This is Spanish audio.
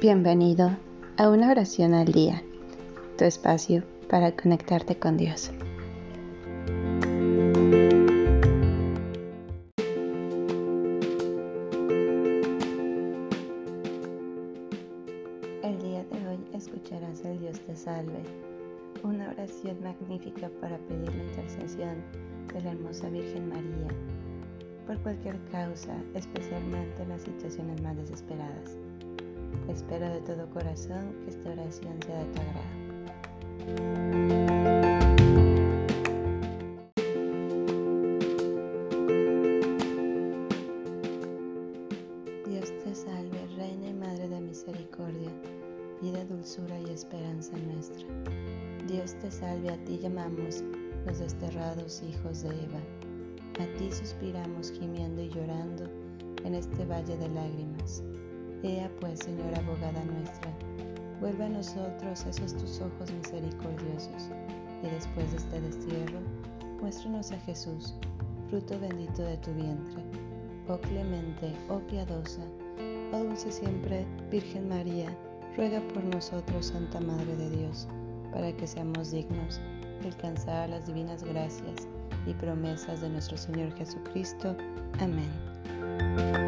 Bienvenido a una oración al día, tu espacio para conectarte con Dios. El día de hoy escucharás el Dios te salve, una oración magnífica para pedir la intercesión de la hermosa Virgen María por cualquier causa, especialmente en las situaciones más desesperadas. Espero de todo corazón que esta oración sea de tu agrado. Dios te salve, Reina y Madre de Misericordia, vida, dulzura y esperanza nuestra. Dios te salve, a ti llamamos los desterrados hijos de Eva. A ti suspiramos gimiendo y llorando en este valle de lágrimas. Ea pues, Señora abogada nuestra, vuelve a nosotros esos tus ojos misericordiosos, y después de este destierro, muéstranos a Jesús, fruto bendito de tu vientre. Oh clemente, oh piadosa, oh dulce siempre, Virgen María, ruega por nosotros, Santa Madre de Dios, para que seamos dignos de alcanzar las divinas gracias y promesas de nuestro Señor Jesucristo. Amén.